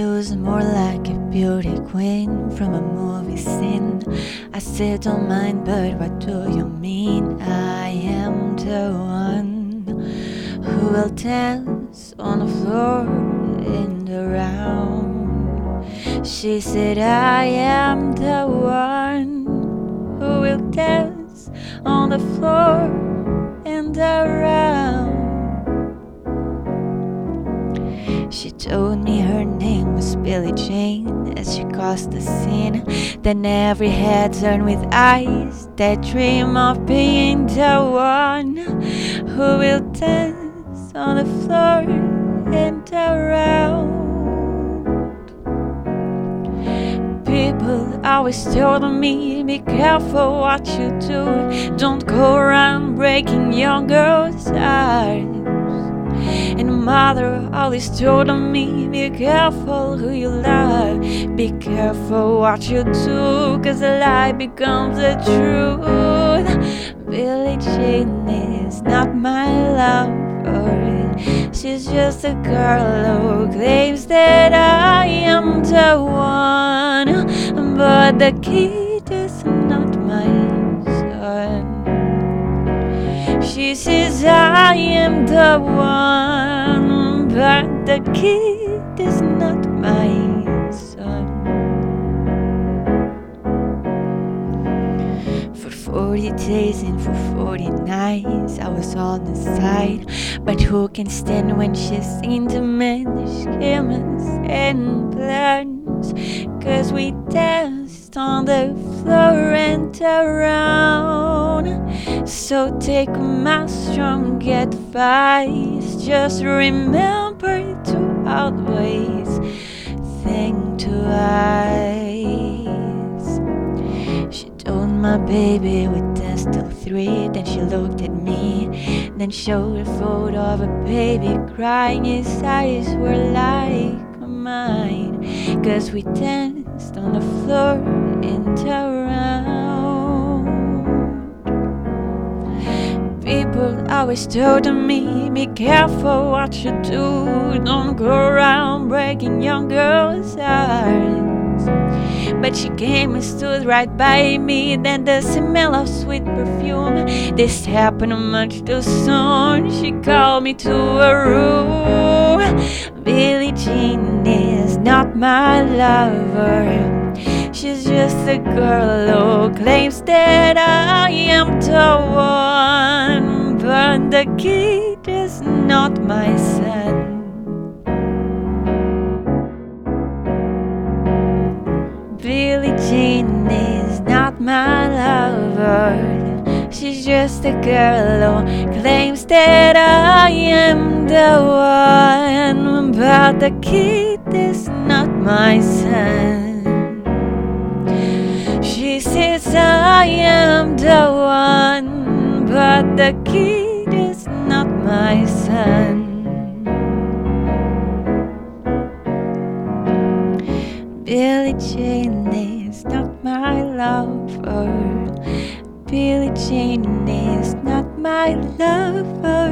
was more like a beauty queen from a movie scene. I said, Don't mind, but what do you mean? I am the one who will dance on the floor in the round. She said, I am the one who will dance on the floor in the round. She told me her name was Billie Jean as she crossed the scene. Then every head turned with eyes that dream of being the one who will dance on the floor and around. People always told me, be careful what you do. Don't go around breaking young girls' hearts. Mother always told me, be careful who you love. Be careful what you do, cause a lie becomes the truth. Billie Jean is not my lover. She's just a girl who claims that I am the one. But the kid is not my son. She says I am the one, but the kid is not my son. For 40 days and for 40 nights, I was on the side. But who can stand when she's in the men's schemes and plans? Cause we danced on the floor and around. So take my strong advice. Just remember to always think twice. She told my baby we danced till three. Then she looked at me, then showed a photo of a baby crying. His eyes were like mine, cause we danced on the floor in around. People always told me, be careful what you do. Don't go around breaking young girls' hearts. But she came and stood right by me. Then the smell of sweet perfume. This happened much too soon. She called me to a room. Billie Jean is not my lover. She's just a girl who claims that I am the one. But the kid is not my son. Billie Jean is not my lover. She's just a girl who claims that I am the one. But the kid is not my son. She says I am the one, but the kid my son. Billie Jean is not my lover. Billie Jean is not my lover.